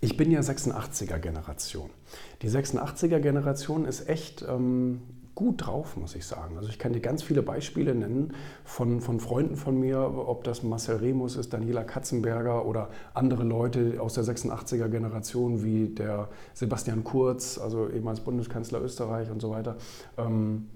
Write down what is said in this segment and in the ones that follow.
Ich bin ja 86er Generation. Die 86er Generation ist echt ähm, gut drauf, muss ich sagen. Also ich kann dir ganz viele Beispiele nennen von, von Freunden von mir, ob das Marcel Remus ist, Daniela Katzenberger oder andere Leute aus der 86er Generation wie der Sebastian Kurz, also ehemals Bundeskanzler Österreich und so weiter. Ähm,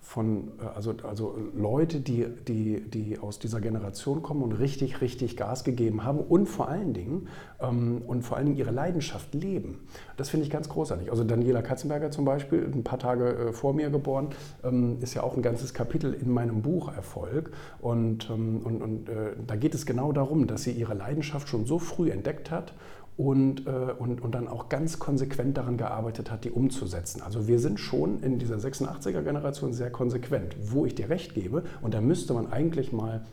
von, äh, also, also Leute, die, die, die aus dieser Generation kommen und richtig, richtig Gas gegeben haben und vor allen Dingen, ähm, und vor allen Dingen ihre Leidenschaft leben. Das finde ich ganz großartig. Also Daniela Katzenberger zum Beispiel, ein paar Tage äh, vor mir geboren, ähm, ist ja auch ein ganzes Kapitel in meinem Buch Erfolg. Und, ähm, und, und äh, da geht es genau darum, dass sie ihre Leidenschaft schon so früh entdeckt hat und, äh, und, und dann auch ganz konsequent daran gearbeitet hat, die umzusetzen. Also wir sind schon in dieser 86er-Generation sehr konsequent, wo ich dir recht gebe. Und da müsste man eigentlich mal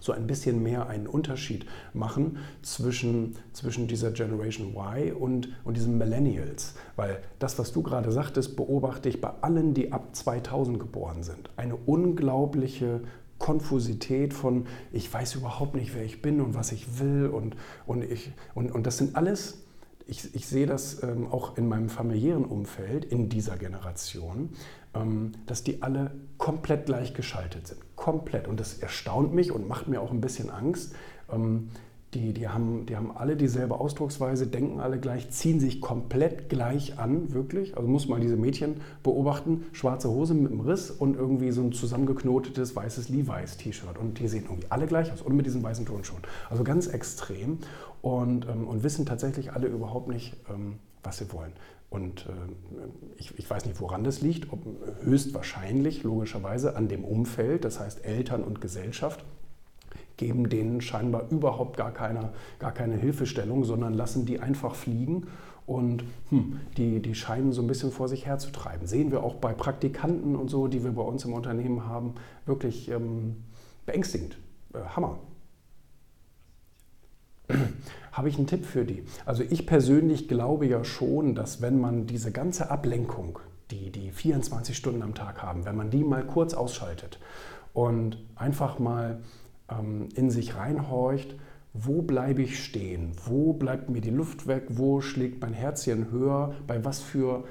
so ein bisschen mehr einen Unterschied machen zwischen, zwischen dieser Generation Y und, und diesen Millennials. Weil das, was du gerade sagtest, beobachte ich bei allen, die ab 2000 geboren sind. Eine unglaubliche Konfusität von, ich weiß überhaupt nicht, wer ich bin und was ich will. Und, und, ich, und, und das sind alles, ich, ich sehe das ähm, auch in meinem familiären Umfeld, in dieser Generation, ähm, dass die alle komplett gleichgeschaltet sind. Komplett. Und das erstaunt mich und macht mir auch ein bisschen Angst. Ähm, die, die, haben, die haben alle dieselbe Ausdrucksweise, denken alle gleich, ziehen sich komplett gleich an, wirklich. Also muss man diese Mädchen beobachten, schwarze Hose mit einem Riss und irgendwie so ein zusammengeknotetes weißes Levi's-T-Shirt. Und die sehen irgendwie alle gleich aus und mit diesen weißen Turnschuhen. Also ganz extrem und, ähm, und wissen tatsächlich alle überhaupt nicht, ähm, was sie wollen. Und äh, ich, ich, weiß nicht, woran das liegt, ob, höchstwahrscheinlich, logischerweise, an dem Umfeld, das heißt Eltern und Gesellschaft geben denen scheinbar überhaupt gar keine, gar keine Hilfestellung, sondern lassen die einfach fliegen und hm, die, die scheinen so ein bisschen vor sich herzutreiben. Sehen wir auch bei Praktikanten und so, die wir bei uns im Unternehmen haben, wirklich ähm, beängstigend. Äh, Hammer. Habe ich einen Tipp für die? Also ich persönlich glaube ja schon, dass wenn man diese ganze Ablenkung, die die 24 Stunden am Tag haben, wenn man die mal kurz ausschaltet und einfach mal in sich reinhorcht, wo bleibe ich stehen, wo bleibt mir die Luft weg, wo schlägt mein Herzchen höher, bei was für,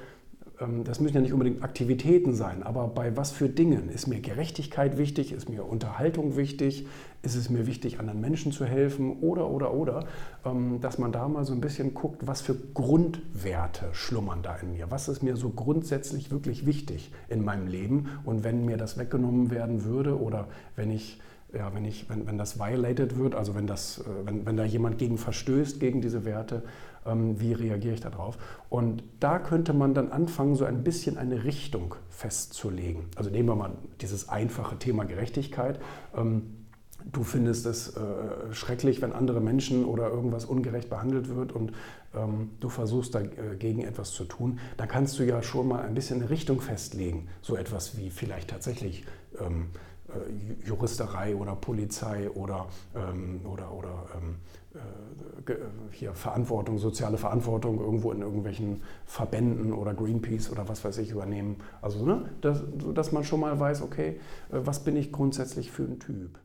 ähm, das müssen ja nicht unbedingt Aktivitäten sein, aber bei was für Dingen. Ist mir Gerechtigkeit wichtig, ist mir Unterhaltung wichtig, ist es mir wichtig, anderen Menschen zu helfen? Oder, oder, oder, ähm, dass man da mal so ein bisschen guckt, was für Grundwerte schlummern da in mir, was ist mir so grundsätzlich wirklich wichtig in meinem Leben? Und wenn mir das weggenommen werden würde oder wenn ich ja, wenn, ich, wenn, wenn das violated wird, also wenn, das, äh, wenn, wenn da jemand gegen verstößt, gegen diese Werte, ähm, wie reagiere ich darauf? Und da könnte man dann anfangen, so ein bisschen eine Richtung festzulegen. Also nehmen wir mal dieses einfache Thema Gerechtigkeit. Ähm, du findest es äh, schrecklich, wenn andere Menschen oder irgendwas ungerecht behandelt wird und ähm, du versuchst dagegen etwas zu tun, dann kannst du ja schon mal ein bisschen eine Richtung festlegen. So etwas wie vielleicht tatsächlich ähm, äh, Juristerei oder Polizei oder, ähm, oder, oder ähm, äh, hier Verantwortung, soziale Verantwortung irgendwo in irgendwelchen Verbänden oder Greenpeace oder was weiß ich übernehmen. Also, ne, dass, dass man schon mal weiß, okay, äh, was bin ich grundsätzlich für ein Typ.